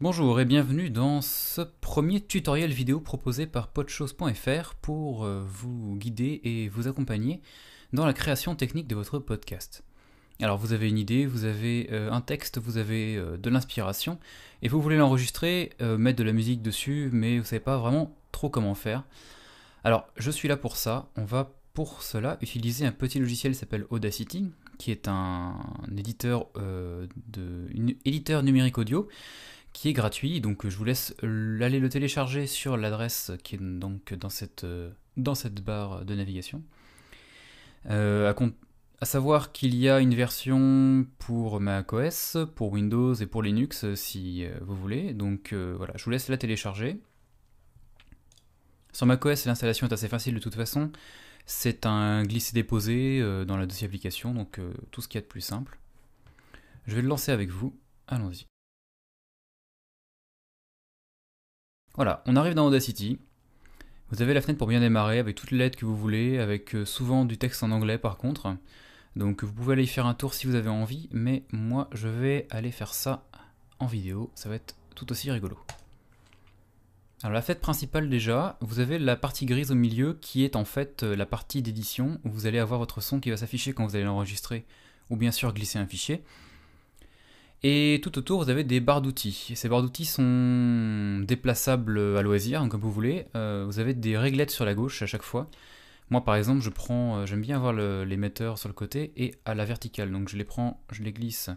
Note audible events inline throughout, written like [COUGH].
Bonjour et bienvenue dans ce premier tutoriel vidéo proposé par podchose.fr pour euh, vous guider et vous accompagner dans la création technique de votre podcast. Alors vous avez une idée, vous avez euh, un texte, vous avez euh, de l'inspiration et vous voulez l'enregistrer, mettre de la musique dessus, mais vous ne savez pas vraiment trop comment faire. Alors je suis là pour ça, on va pour cela utiliser un petit logiciel qui s'appelle Audacity, qui est un, éditeur, numérique audio qui est gratuit. Donc je vous laisse aller le télécharger sur l'adresse qui est donc dans cette, dans cette barre de navigation. Euh, à, savoir qu'il y a une version pour macOS, pour Windows et pour Linux si euh, vous voulez. Donc euh, voilà, je vous laisse la télécharger. Sur macOS, l'installation est assez facile de toute façon. C'est un glisser-déposer dans la dossier application, donc tout ce qu'il y a de plus simple. Je vais le lancer avec vous. Allons-y. Voilà, on arrive dans Audacity. Vous avez la fenêtre pour bien démarrer avec toutes les lettres que vous voulez, avec euh, souvent du texte en anglais par contre. Donc vous pouvez aller y faire un tour si vous avez envie, mais moi je vais aller faire ça en vidéo, ça va être tout aussi rigolo. Alors la fenêtre principale déjà, vous avez la partie grise au milieu qui est en fait euh, la partie d'édition où vous allez avoir votre son qui va s'afficher quand vous allez l'enregistrer ou bien sûr glisser un fichier. Et tout autour, vous avez des barres d'outils. Ces barres d'outils sont déplaçables à loisir, hein, comme vous voulez. Euh, vous avez des réglettes sur la gauche à chaque fois. Moi, par exemple, je prends, euh, j'aime bien avoir l'émetteur sur le côté et à la verticale. Donc, je les prends, je les glisse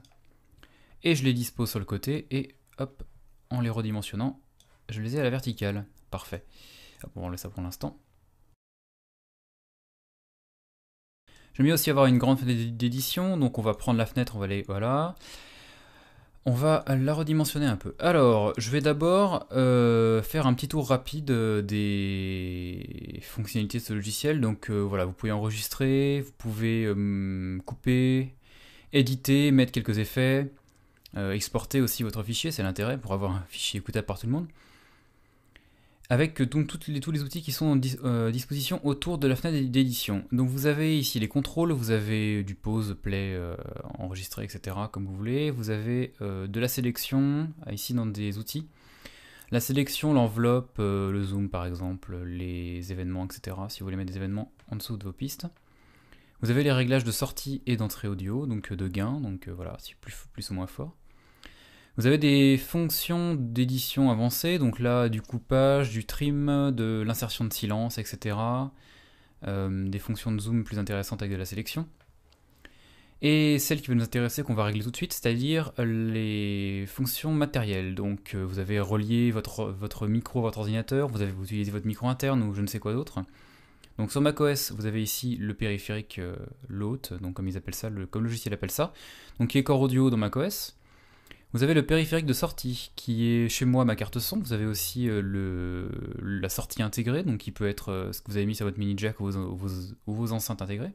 et je les dispose sur le côté. Et hop, en les redimensionnant, je les ai à la verticale. Parfait. on laisse ça pour l'instant. J'aime bien aussi avoir une grande fenêtre d'édition. Donc, on va prendre la fenêtre, on va aller, voilà. On va la redimensionner un peu. Alors, je vais d'abord euh, faire un petit tour rapide euh, des fonctionnalités de ce logiciel. Donc euh, voilà, vous pouvez enregistrer, vous pouvez couper, éditer, mettre quelques effets, exporter aussi votre fichier, c'est l'intérêt pour avoir un fichier écoutable par tout le monde avec donc toutes les, tous les outils qui sont à euh, disposition autour de la fenêtre d'édition. Donc vous avez ici les contrôles, vous avez du pause, play, euh, enregistrer, etc. comme vous voulez. Vous avez euh, de la sélection, ici dans des outils. La sélection, l'enveloppe, le zoom par exemple, les événements, etc. Si vous voulez mettre des événements en dessous de vos pistes. Vous avez les réglages de sortie et d'entrée audio, donc de gain, donc voilà, c'est plus, plus ou moins fort. Vous avez des fonctions d'édition avancées, donc là du coupage, du trim, de l'insertion de silence, etc. Euh, des fonctions de zoom plus intéressantes avec de la sélection. Et celle qui va nous intéresser, qu'on va régler tout de suite, c'est-à-dire les fonctions matérielles. Donc euh, vous avez relié votre, votre micro votre ordinateur, vous avez utilisé votre micro interne ou je ne sais quoi d'autre. Donc sur macOS, vous avez ici le périphérique euh, donc comme ils appellent ça, le, comme le logiciel appelle ça, donc qui est Core Audio dans macOS. Vous avez le périphérique de sortie qui est chez moi ma carte son. Vous avez aussi euh, la sortie intégrée, donc qui peut être euh, ce que vous avez mis sur votre mini jack ou vos, enceintes intégrées.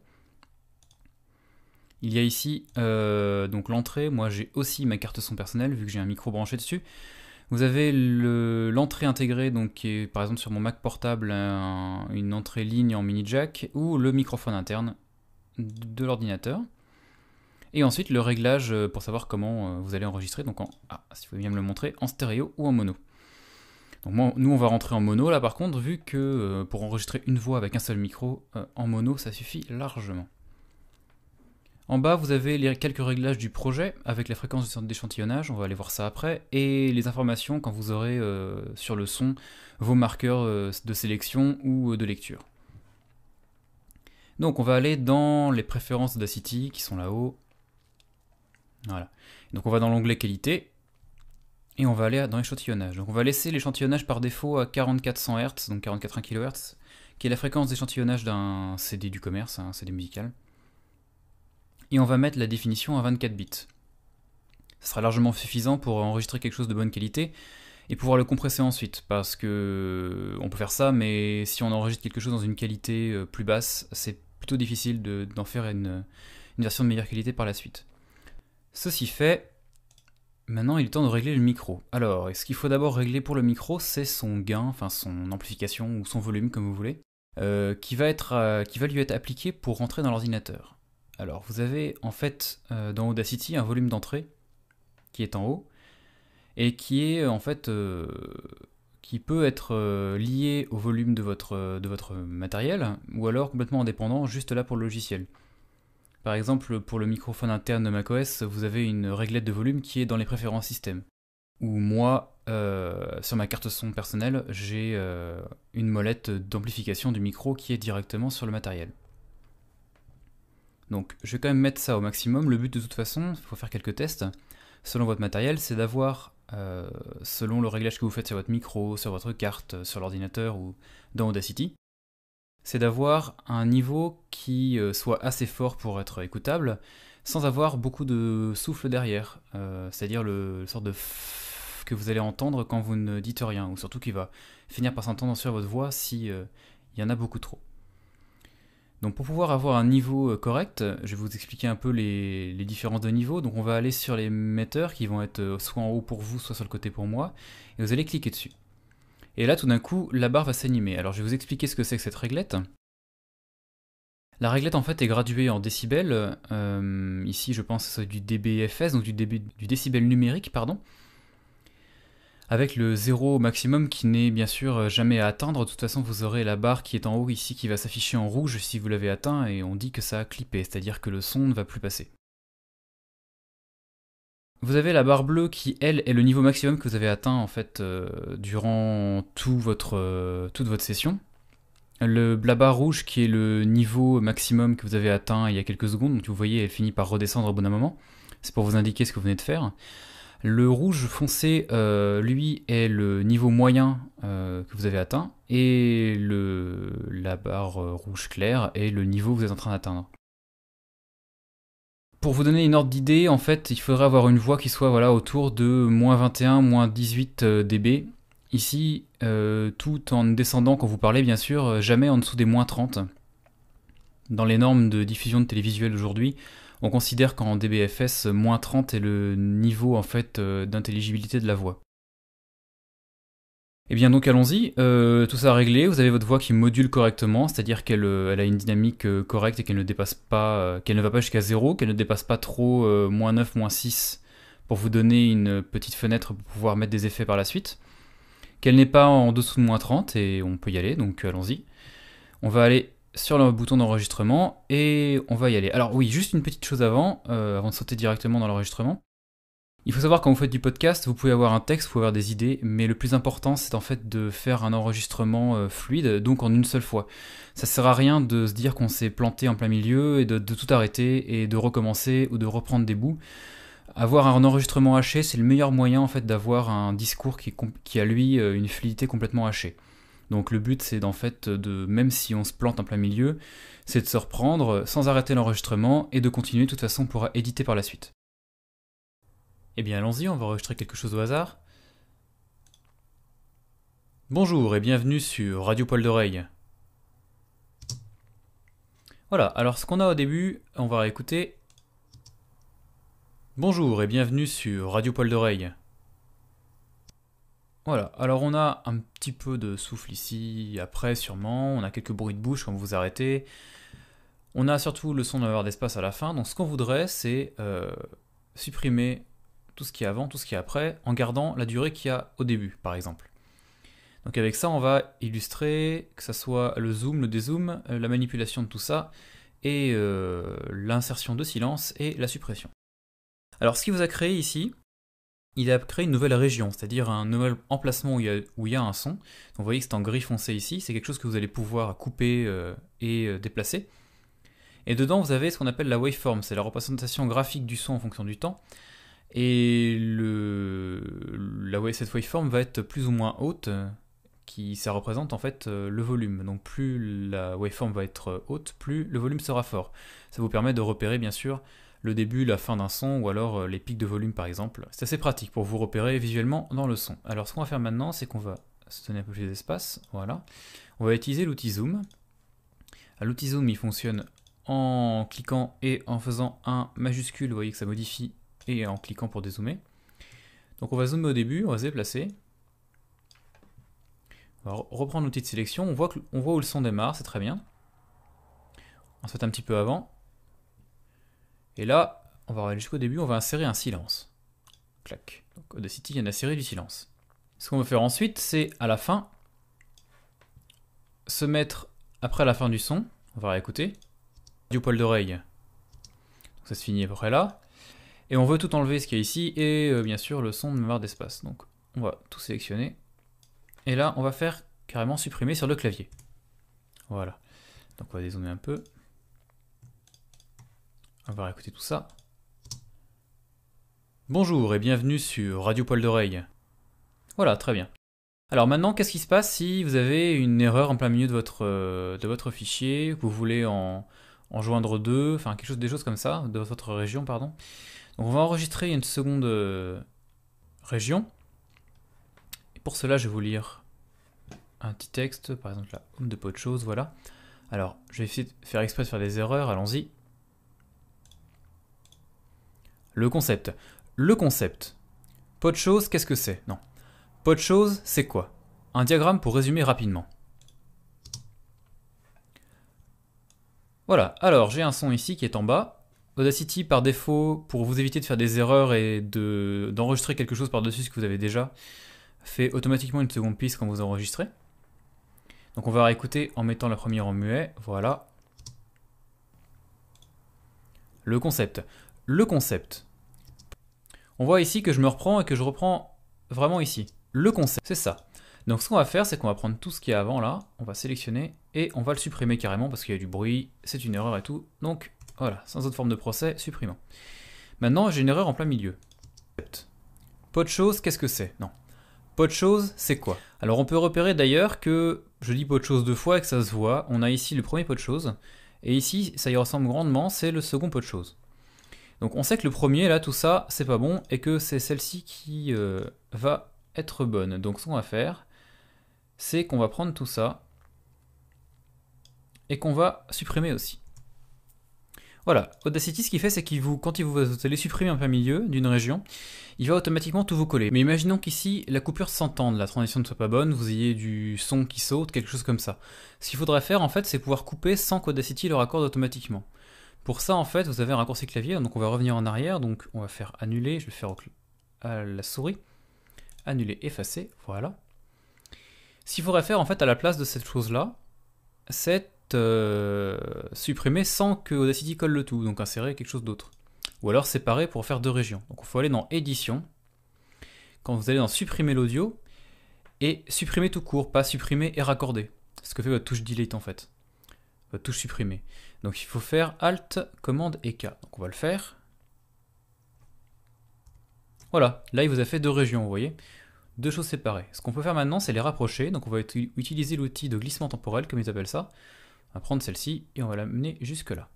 Il y a ici euh, donc l'entrée. Moi j'ai aussi ma carte son personnelle vu que j'ai un micro branché dessus. Vous avez l'entrée intégrée, donc qui est par exemple sur mon Mac portable une entrée ligne en mini jack ou le microphone interne de l'ordinateur. Et ensuite le réglage euh, pour savoir comment euh, vous allez enregistrer, donc en, ah, si vous pouvez bien me le montrer, en stéréo ou en mono. Donc nous on va rentrer en mono là par contre, vu que euh, pour enregistrer une voix avec un seul micro, en mono ça suffit largement. En bas, vous avez les quelques réglages du projet avec la fréquence d'échantillonnage, on va aller voir ça après, et les informations quand vous aurez sur le son vos marqueurs de sélection ou de lecture. Donc on va aller dans les préférences d'Audacity qui sont là-haut, voilà. Donc on va dans l'onglet qualité et on va aller dans l'échantillonnage. Donc on va laisser l'échantillonnage par défaut à 4400 Hz, donc 44 kHz, qui est la fréquence d'échantillonnage d'un CD du commerce, un CD musical. Et on va mettre la définition à 24 bits. Ce sera largement suffisant pour enregistrer quelque chose de bonne qualité et pouvoir le compresser ensuite, parce que on peut faire ça, mais si on enregistre quelque chose dans une qualité euh, plus basse, c'est plutôt difficile d'en faire une version de meilleure qualité par la suite. Ceci fait, maintenant il est temps de régler le micro. Alors, ce qu'il faut d'abord régler pour le micro, c'est son gain, enfin son amplification ou son volume comme vous voulez, euh, qui, va être, euh, qui va lui être appliqué pour rentrer dans l'ordinateur. Alors, vous avez en fait euh, dans Audacity un volume d'entrée qui est en haut, et qui est en fait qui peut être lié au volume de votre matériel ou alors complètement indépendant juste là pour le logiciel. Par exemple, pour le microphone interne de macOS, vous avez une réglette de volume qui est dans les préférences système. Ou moi, euh, sur ma carte son personnelle, j'ai euh, une molette d'amplification du micro qui est directement sur le matériel. Donc je vais quand même mettre ça au maximum. Le but de toute façon, il faut faire quelques tests, selon votre matériel, c'est d'avoir, euh, selon le réglage que vous faites sur votre micro, sur votre carte, sur l'ordinateur ou dans Audacity, c'est d'avoir un niveau qui euh, soit assez fort pour être écoutable, sans avoir beaucoup de souffle derrière, euh, c'est-à-dire le, sort de que vous allez entendre quand vous ne dites rien, ou surtout qui va finir par s'entendre sur votre voix si euh, il y en a beaucoup trop. Donc pour pouvoir avoir un niveau correct, je vais vous expliquer un peu les, les, différences de niveau. Donc on va aller sur les metteurs qui vont être soit en haut pour vous, soit sur le côté pour moi, et vous allez cliquer dessus. Et là, tout d'un coup, la barre va s'animer. Alors, je vais vous expliquer ce que c'est que cette réglette. La réglette, en fait, est graduée en décibels. Euh, ici, je pense du dBFS, donc du, du décibel numérique, pardon. Avec le zéro maximum qui n'est bien sûr jamais à atteindre. De toute façon, vous aurez la barre qui est en haut ici qui va s'afficher en rouge si vous l'avez atteint et on dit que ça a clippé, c'est-à-dire que le son ne va plus passer. Vous avez la barre bleue qui, elle, est le niveau maximum que vous avez atteint en fait euh, durant euh, toute votre session. Le, la barre rouge qui est le niveau maximum que vous avez atteint il y a quelques secondes, donc vous voyez, elle finit par redescendre au bon moment. C'est pour vous indiquer ce que vous venez de faire. Le rouge foncé, euh, lui, est le niveau moyen que vous avez atteint, et le, la barre rouge claire est le niveau que vous êtes en train d'atteindre. Pour vous donner une ordre d'idée, en fait, il faudrait avoir une voix qui soit voilà, autour de moins 21, moins 18 euh, dB. Ici, euh, tout en descendant quand vous parlez, bien sûr, euh, jamais en dessous des moins 30. Dans les normes de diffusion de télévisuel aujourd'hui, on considère qu'en dBFS, moins 30 est le niveau en fait d'intelligibilité de la voix. Eh bien donc allons-y, euh, tout ça réglé, vous avez votre voix qui module correctement, c'est-à-dire qu'elle euh, a une dynamique euh, correcte et qu'elle ne dépasse pas, qu'elle ne va pas jusqu'à 0, qu'elle ne dépasse pas trop moins 9, moins 6 pour vous donner une petite fenêtre pour pouvoir mettre des effets par la suite. Qu'elle n'est pas en dessous de moins 30 et on peut y aller, donc allons-y. On va aller sur le bouton d'enregistrement et on va y aller. Alors oui, juste une petite chose avant, avant de sauter directement dans l'enregistrement. Il faut savoir quand vous faites du podcast, vous pouvez avoir un texte, vous pouvez avoir des idées, mais le plus important c'est en fait de faire un enregistrement euh, fluide, donc en une seule fois. Ça sert à rien de se dire qu'on s'est planté en plein milieu et de, tout arrêter et de recommencer ou de reprendre des bouts. Avoir un enregistrement haché, c'est le meilleur moyen en fait d'avoir un discours qui, a lui euh, une fluidité complètement hachée. Donc le but c'est d'en fait de, même si on se plante en plein milieu, c'est de se reprendre sans arrêter l'enregistrement et de continuer de toute façon on pourra éditer par la suite. Eh bien allons-y, on va enregistrer quelque chose au hasard. Bonjour et bienvenue sur Radio Poil d'Oreille. Voilà, alors ce qu'on a au début, on va réécouter. Bonjour et bienvenue sur Radio Poil d'Oreille. Voilà, alors on a un petit peu de souffle ici, après sûrement, on a quelques bruits de bouche quand vous arrêtez. On a surtout le son d'avoir d'espace à la fin, donc ce qu'on voudrait c'est euh, supprimer tout ce qui est avant, tout ce qui est après, en gardant la durée qu'il y a au début, par exemple. Donc avec ça, on va illustrer que ce soit le zoom, le dézoom, euh, la manipulation de tout ça, et euh, l'insertion de silence et la suppression. Alors ce qu'il vous a créé ici, il a créé une nouvelle région, c'est-à-dire un nouvel emplacement où il, y a, un son. Donc vous voyez que c'est en gris foncé ici, c'est quelque chose que vous allez pouvoir couper euh, et déplacer. Et dedans, vous avez ce qu'on appelle la waveform, c'est la représentation graphique du son en fonction du temps. Et la, cette waveform va être plus ou moins haute, qui ça représente en fait euh, le volume. Donc plus la waveform va être haute, plus le volume sera fort. Ça vous permet de repérer bien sûr le début, la fin d'un son ou alors euh, les pics de volume par exemple. C'est assez pratique pour vous repérer visuellement dans le son. Alors ce qu'on va faire maintenant, c'est qu'on va se donner un peu plus d'espace. Voilà. On va utiliser l'outil zoom. L'outil zoom il fonctionne en cliquant et en faisant un majuscule. Vous voyez que ça modifie et en cliquant pour dézoomer. Donc on va zoomer au début, on va se déplacer. On va reprendre l'outil de sélection, on voit, que, voit où le son démarre, c'est très bien. On fait un petit peu avant. Et là, on va aller jusqu'au début, on va insérer un silence. Clac. Donc Audacity vient d'insérer du silence. Ce qu'on va faire ensuite, c'est à la fin, se mettre après la fin du son. On va réécouter. Du poil d'oreille. Ça se finit à peu près là. Et on veut tout enlever ce qu'il y a ici et euh, bien sûr le son de mémoire d'espace. Donc on va tout sélectionner. Et là, on va faire carrément supprimer sur le clavier. Voilà. Donc on va dézoomer un peu. On va réécouter tout ça. Bonjour et bienvenue sur Radio Poil d'Oreille. Voilà, très bien. Alors maintenant, qu'est-ce qui se passe si vous avez une erreur en plein milieu de votre, euh, de votre fichier, vous voulez en, joindre deux, enfin quelque chose, des choses comme ça, de votre région, pardon. Donc on va enregistrer une seconde euh, région. Et pour cela, je vais vous lire un petit texte, par exemple la home de pot de choses, voilà. Alors, je vais essayer de faire exprès de faire des erreurs, allons-y. Le concept. Le concept. Pot de choses, qu'est-ce que c'est? Non. Pot de choses, c'est quoi? Un diagramme pour résumer rapidement. Voilà, alors j'ai un son ici qui est en bas. Audacity, par défaut, pour vous éviter de faire des erreurs et d'enregistrer quelque chose par-dessus ce que vous avez déjà, fait automatiquement une seconde piste quand vous enregistrez. Donc on va réécouter en mettant la première en muet, voilà. Le concept. Le concept. On voit ici que je me reprends et que je reprends vraiment ici. Le concept, c'est ça. Donc ce qu'on va faire, c'est qu'on va prendre tout ce qui est avant là, on va sélectionner et on va le supprimer carrément parce qu'il y a du bruit, c'est une erreur et tout. Donc voilà, sans autre forme de procès, supprimons. Maintenant, j'ai une erreur en plein milieu. Pot de chose, qu'est-ce que c'est? Non. Pot de chose, c'est quoi? Alors on peut repérer d'ailleurs que je dis pot de chose deux fois et que ça se voit. On a ici le premier pot de chose et ici, ça y ressemble grandement, c'est le second pot de chose. Donc on sait que le premier, là, tout ça, c'est pas bon, et que c'est celle-ci qui euh, va être bonne. Donc ce qu'on va faire, c'est qu'on va prendre tout ça, et qu'on va supprimer aussi. Voilà, Audacity, ce qu'il fait, c'est qu'il vous, quand il vous, allez supprimer un plein milieu d'une région, il va automatiquement tout vous coller. Mais imaginons qu'ici, la coupure s'entende, la transition ne soit pas bonne, vous ayez du son qui saute, quelque chose comme ça. Ce qu'il faudrait faire, en fait, c'est pouvoir couper sans qu'Audacity le raccorde automatiquement. Pour ça, en fait, vous avez un raccourci clavier, donc on va revenir en arrière, donc on va faire annuler, je vais faire à la souris, annuler, effacer, voilà. Ce qu'il faudrait faire, en fait, à la place de cette chose-là, c'est euh, supprimer sans que Audacity colle le tout, donc insérer quelque chose d'autre. Ou alors séparer pour faire deux régions. Donc il faut aller dans édition, quand vous allez dans supprimer l'audio, et supprimer tout court, pas supprimer et raccorder. C'est ce que fait votre touche delete en fait. Votre touche supprimer. Donc il faut faire Alt, Commande et K. Donc on va le faire. Voilà, là il vous a fait deux régions, vous voyez Deux choses séparées. Ce qu'on peut faire maintenant, c'est les rapprocher. Donc on va utiliser l'outil de glissement temporel, comme ils appellent ça. On va prendre celle-ci et on va l'amener jusque là.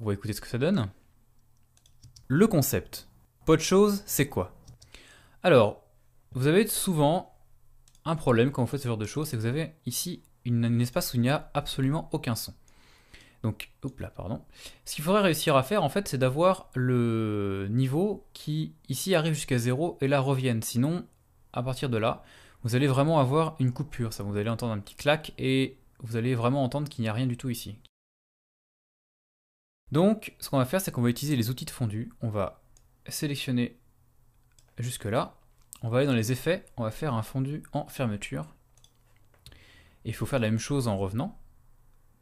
On va écouter ce que ça donne. Le concept. Pas de chose, c'est quoi? Alors, vous avez souvent un problème quand vous faites ce genre de choses, c'est que vous avez ici un espace où il n'y a absolument aucun son. Donc, hop là, pardon. Ce qu'il faudrait réussir à faire, en fait, c'est d'avoir le niveau qui, ici, arrive jusqu'à 0 et là revienne. Sinon, à partir de là, vous allez vraiment avoir une coupure. Ça, vous allez entendre un petit clac et vous allez vraiment entendre qu'il n'y a rien du tout ici. Donc, ce qu'on va faire, c'est qu'on va utiliser les outils de fondu. On va sélectionner jusque là. On va aller dans les effets. On va faire un fondu en fermeture. Et il faut faire la même chose en revenant.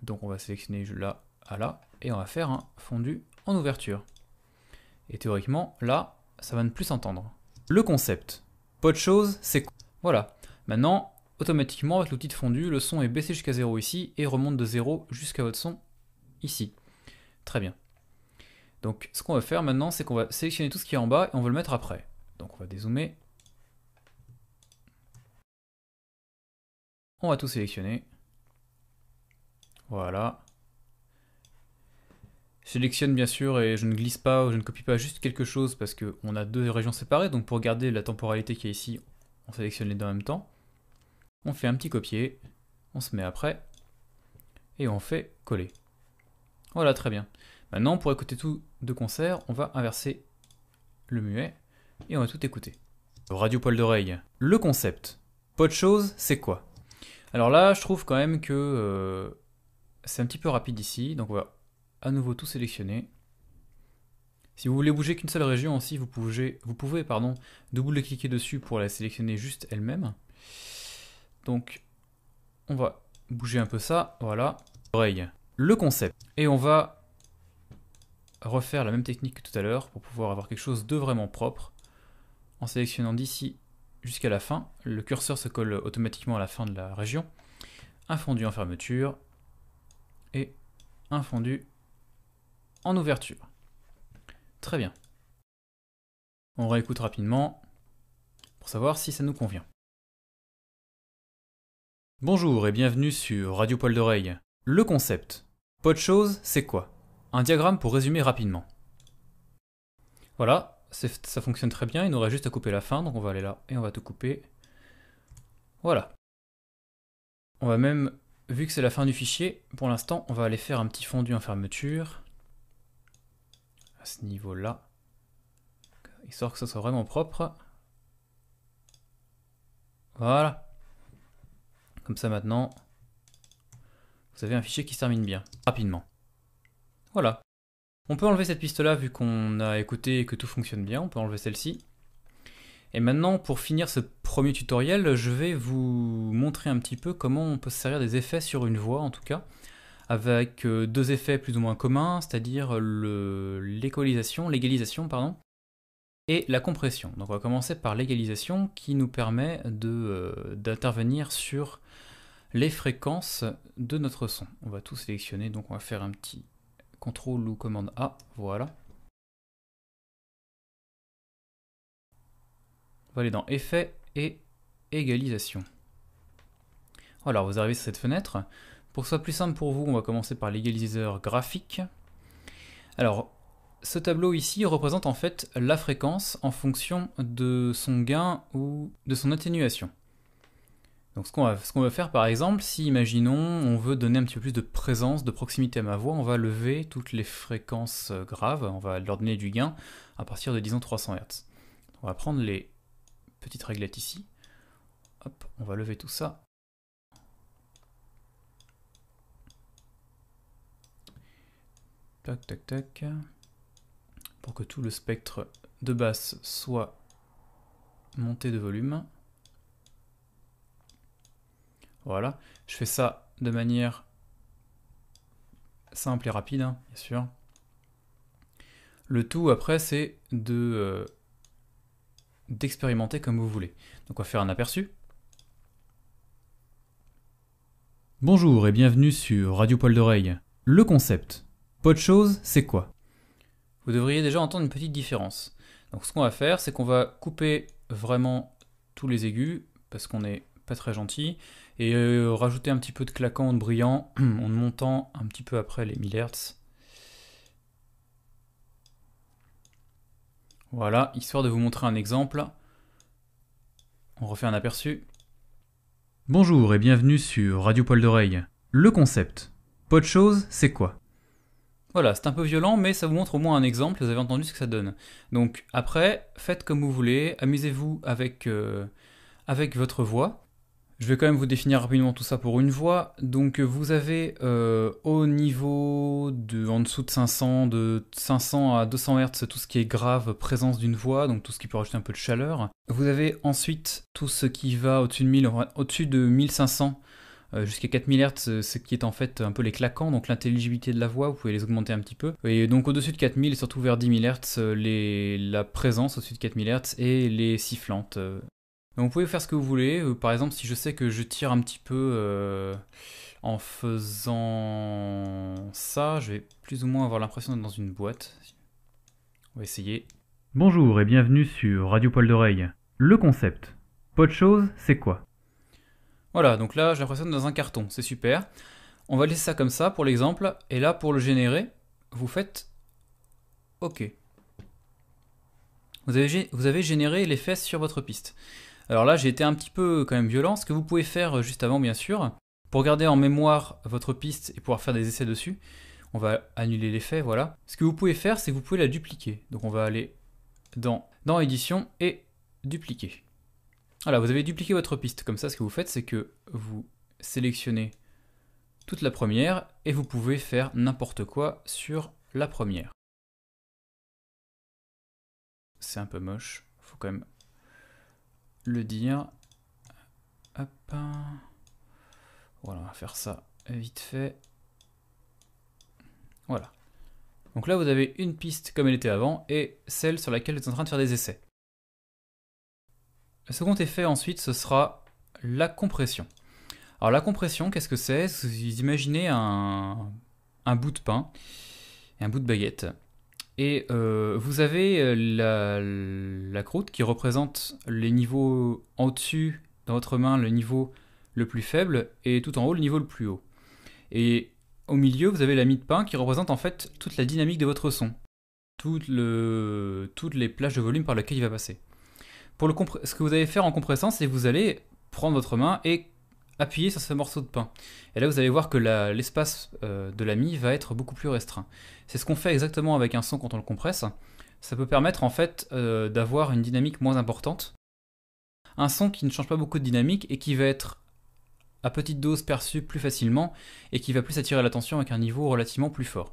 Donc on va sélectionner là à là et on va faire un fondu en ouverture. Et théoriquement, là, ça va ne plus s'entendre. Le concept. Pas de chose, c'est Voilà. Maintenant, automatiquement, avec l'outil de fondu, le son est baissé jusqu'à 0 ici et remonte de 0 jusqu'à votre son ici. Très bien. Donc, ce qu'on va faire maintenant, c'est qu'on va sélectionner tout ce qui est en bas et on va le mettre après. Donc, on va dézoomer. On va tout sélectionner. Voilà. Sélectionne bien sûr et je ne glisse pas ou je ne copie pas juste quelque chose parce qu'on a deux régions séparées. Donc pour garder la temporalité qui est ici, on sélectionne les deux en même temps. On fait un petit copier, on se met après et on fait coller. Voilà, très bien. Maintenant, pour écouter tout de concert, on va inverser le muet et on va tout écouter. Radio poil d'oreille. Le concept. Pas de chose, c'est quoi? Alors là, je trouve quand même que euh, c'est un petit peu rapide ici, donc on va à nouveau tout sélectionner. Si vous voulez bouger qu'une seule région aussi, vous pouvez, vous pouvez pardon, double-cliquer dessus pour la sélectionner juste elle-même. Donc, on va bouger un peu ça, voilà. Le concept. Et on va refaire la même technique que tout à l'heure pour pouvoir avoir quelque chose de vraiment propre. En sélectionnant d'ici jusqu'à la fin, le curseur se colle automatiquement à la fin de la région. Un fondu en fermeture et un fondu en ouverture. Très bien. On réécoute rapidement pour savoir si ça nous convient. Bonjour et bienvenue sur Radio Poil d'Oreille. Le concept. Pas de chose, c'est quoi? Un diagramme pour résumer rapidement. Voilà, ça fonctionne très bien, il nous reste juste à couper la fin, donc on va aller là et on va tout couper. Voilà. On va même, vu que c'est la fin du fichier, pour l'instant, on va aller faire un petit fondu en fermeture à ce niveau-là, histoire que ça soit vraiment propre. Voilà. Comme ça maintenant, vous avez un fichier qui se termine bien, rapidement. Voilà. On peut enlever cette piste-là vu qu'on a écouté et que tout fonctionne bien, on peut enlever celle-ci. Et maintenant, pour finir ce premier tutoriel, je vais vous montrer un petit peu comment on peut se servir des effets sur une voix en tout cas avec euh, deux effets plus ou moins communs, c'est-à-dire l'égalisation, l'égalisation pardon, et la compression. Donc on va commencer par l'égalisation qui nous permet euh, d'intervenir sur les fréquences de notre son. On va tout sélectionner, donc on va faire un petit CTRL ou commande A, voilà. On va aller dans Effets et Égalisation. Voilà, vous arrivez sur cette fenêtre. Pour que ce soit plus simple pour vous, on va commencer par l'égaliseur graphique. Alors, ce tableau ici représente en fait la fréquence en fonction de son gain ou de son atténuation. Donc ce qu'on va, va, faire par exemple, si imaginons on veut donner un petit peu plus de présence, de proximité à ma voix, on va lever toutes les fréquences euh, graves, on va leur donner du gain à partir de disons 300 Hz. On va prendre les petites réglettes ici, Hop, on va lever tout ça, Tac, tac, tac. Pour que tout le spectre de basse soit monté de volume. Voilà. Je fais ça de manière simple et rapide, hein, bien sûr. Le tout après, c'est de euh, d'expérimenter comme vous voulez. Donc on va faire un aperçu. Bonjour et bienvenue sur Radio Poil d'Oreille. Le concept, pas de chose, c'est quoi? Vous devriez déjà entendre une petite différence. Donc ce qu'on va faire, c'est qu'on va couper vraiment tous les aigus, parce qu'on n'est pas très gentil, et euh, rajouter un petit peu de claquant, de brillant, [CLEARS THROAT] en montant un petit peu après les 1000 Hz. Voilà, histoire de vous montrer un exemple. On refait un aperçu. Bonjour et bienvenue sur Radio Poil d'Oreille. Le concept. Pas de chose, c'est quoi? Voilà, c'est un peu violent, mais ça vous montre au moins un exemple, vous avez entendu ce que ça donne. Donc après, faites comme vous voulez, amusez-vous avec, euh, avec votre voix. Je vais quand même vous définir rapidement tout ça pour une voix. Donc vous avez euh, au niveau de en dessous de 500, de 500 à 200 Hz, tout ce qui est grave, présence d'une voix, donc tout ce qui peut rajouter un peu de chaleur. Vous avez ensuite tout ce qui va au-dessus de 1000, au-dessus de 1500 euh, jusqu'à 4000 Hz, euh, ce qui est en fait un peu les claquants, donc l'intelligibilité de la voix, vous pouvez les augmenter un petit peu. Et donc au-dessus de 4000 et surtout vers 10 000 Hz, les, la présence au-dessus de 4000 Hz et les sifflantes. Euh. Donc vous pouvez faire ce que vous voulez. Par exemple, si je sais que je tire un petit peu en faisant ça, je vais plus ou moins avoir l'impression d'être dans une boîte. On va essayer. Bonjour et bienvenue sur Radio Poil d'Oreille. Le concept. Pas de chose, c'est quoi? Voilà, donc là j'ai l'impression d'être dans un carton, c'est super. On va laisser ça comme ça pour l'exemple, et là pour le générer, vous faites OK. Vous avez, généré l'effet sur votre piste. Alors là j'ai été un petit peu quand même violent, ce que vous pouvez faire euh, juste avant bien sûr, pour garder en mémoire votre piste et pouvoir faire des essais dessus, on va annuler l'effet, voilà. Ce que vous pouvez faire, c'est que vous pouvez la dupliquer. Donc on va aller dans édition et dupliquer. Voilà, vous avez dupliqué votre piste. Comme ça, ce que vous faites, c'est que vous sélectionnez toute la première et vous pouvez faire n'importe quoi sur la première. c'est un peu moche. Faut quand même le dire. Hop. Voilà, on va faire ça vite fait. Voilà. Donc là, vous avez une piste comme elle était avant et celle sur laquelle vous êtes en train de faire des essais. Le second effet ensuite, ce sera la compression. Alors la compression, qu'est-ce que c'est? Vous imaginez un, bout de pain un bout de baguette? Et euh, vous avez euh, la, la, croûte qui représente les niveaux en dessus dans votre main, le niveau le plus faible, et tout en haut, le niveau le plus haut. Et au milieu, vous avez la mie de pain qui représente en fait toute la dynamique de votre son. le, toutes les plages de volume par lesquelles il va passer. Ce que vous allez faire en compressant, c'est que vous allez prendre votre main et appuyer sur ce morceau de pain. Et là, vous allez voir que l'espace euh, de la mie va être beaucoup plus restreint. C'est ce qu'on fait exactement avec un son quand on le compresse. Ça peut permettre en fait euh, d'avoir une dynamique moins importante. Un son qui ne change pas beaucoup de dynamique et qui va être à petite dose perçu plus facilement et qui va plus attirer l'attention avec un niveau relativement plus fort.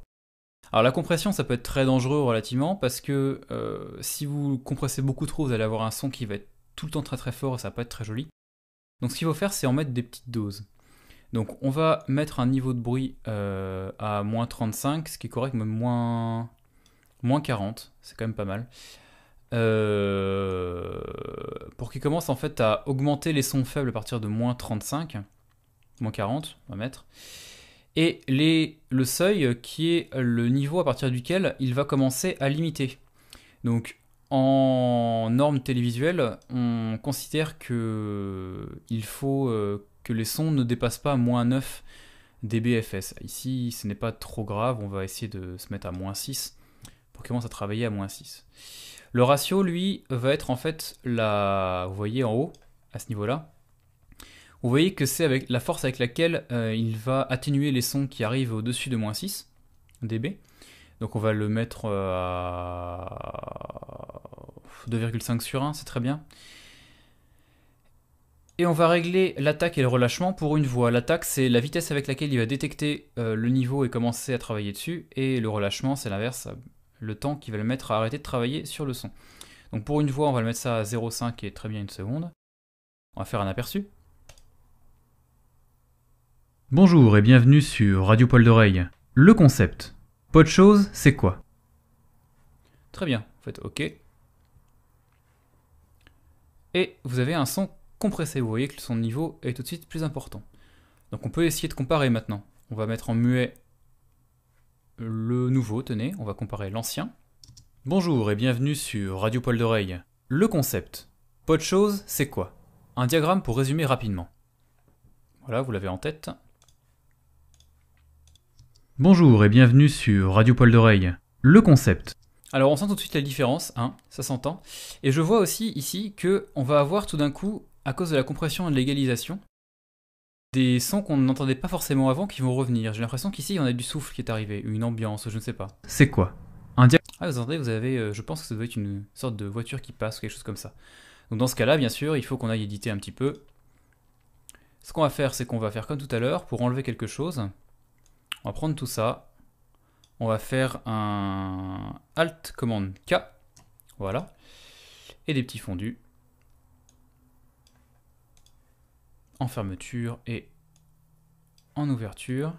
Alors la compression ça peut être très dangereux relativement parce que euh, si vous compressez beaucoup trop vous allez avoir un son qui va être tout le temps très très fort et ça va pas être très joli. Donc ce qu'il faut faire c'est en mettre des petites doses. Donc on va mettre un niveau de bruit euh, à moins 35, ce qui est correct, même moins, moins 40, c'est quand même pas mal. Euh, pour qu'il commence en fait à augmenter les sons faibles à partir de moins 35 moins 40, on va mettre. Et le seuil qui est le niveau à partir duquel il va commencer à limiter. Donc en normes télévisuelles, on considère que il faut euh, que les sons ne dépassent pas moins 9 dBFS. Ici, ce n'est pas trop grave, on va essayer de se mettre à moins 6 pour qu'il commence à travailler à moins 6. Le ratio, lui, va être en fait la, vous voyez en haut, à ce niveau-là, vous voyez que c'est avec la force avec laquelle euh, il va atténuer les sons qui arrivent au-dessus de moins 6 dB. Donc on va le mettre euh, à 2,5 sur 1, c'est très bien. Et on va régler l'attaque et le relâchement pour une voix. L'attaque, c'est la vitesse avec laquelle il va détecter euh, le niveau et commencer à travailler dessus. Et le relâchement, c'est l'inverse, le temps qu'il va le mettre à arrêter de travailler sur le son. Donc pour une voix, on va le mettre ça à 0,5 qui est très bien une seconde. On va faire un aperçu. Bonjour et bienvenue sur Radio Poil d'Oreille. Le concept. Pas de chose, c'est quoi? Très bien, vous faites OK. Et vous avez un son compressé, vous voyez que son niveau est tout de suite plus important. Donc on peut essayer de comparer maintenant. On va mettre en muet le nouveau, tenez, on va comparer l'ancien. Bonjour et bienvenue sur Radio Poil d'Oreille. Le concept. Pas de chose, c'est quoi? Un diagramme pour résumer rapidement. Voilà, vous l'avez en tête. Bonjour et bienvenue sur Radio Poil d'Oreille. Le concept. Alors on sent tout de suite la différence, hein, ça s'entend. Et je vois aussi ici que on va avoir tout d'un coup, à cause de la compression et de l'égalisation, des sons qu'on n'entendait pas forcément avant qui vont revenir. J'ai l'impression qu'ici on a du souffle qui est arrivé, une ambiance, je ne sais pas. C'est quoi? Un dia Ah vous entendez, vous avez, euh, je pense que ça doit être une sorte de voiture qui passe ou quelque chose comme ça. Donc dans ce cas-là, bien sûr, il faut qu'on aille éditer un petit peu. Ce qu'on va faire, c'est qu'on va faire comme tout à l'heure, pour enlever quelque chose, on va prendre tout ça. On va faire un Alt commande K. Voilà. Et des petits fondus. En fermeture et en ouverture.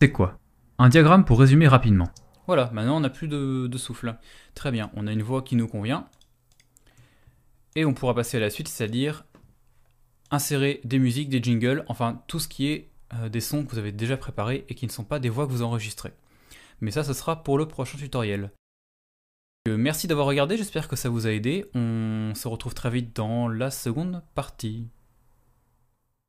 C'est quoi? Un diagramme pour résumer rapidement. Voilà, maintenant on n'a plus de, de, souffle. Très bien, on a une voix qui nous convient. Et on pourra passer à la suite, c'est-à-dire insérer des musiques, des jingles, enfin tout ce qui est euh, des sons que vous avez déjà préparés et qui ne sont pas des voix que vous enregistrez. Mais ça, ce sera pour le prochain tutoriel. Euh, merci d'avoir regardé, j'espère que ça vous a aidé. On se retrouve très vite dans la seconde partie.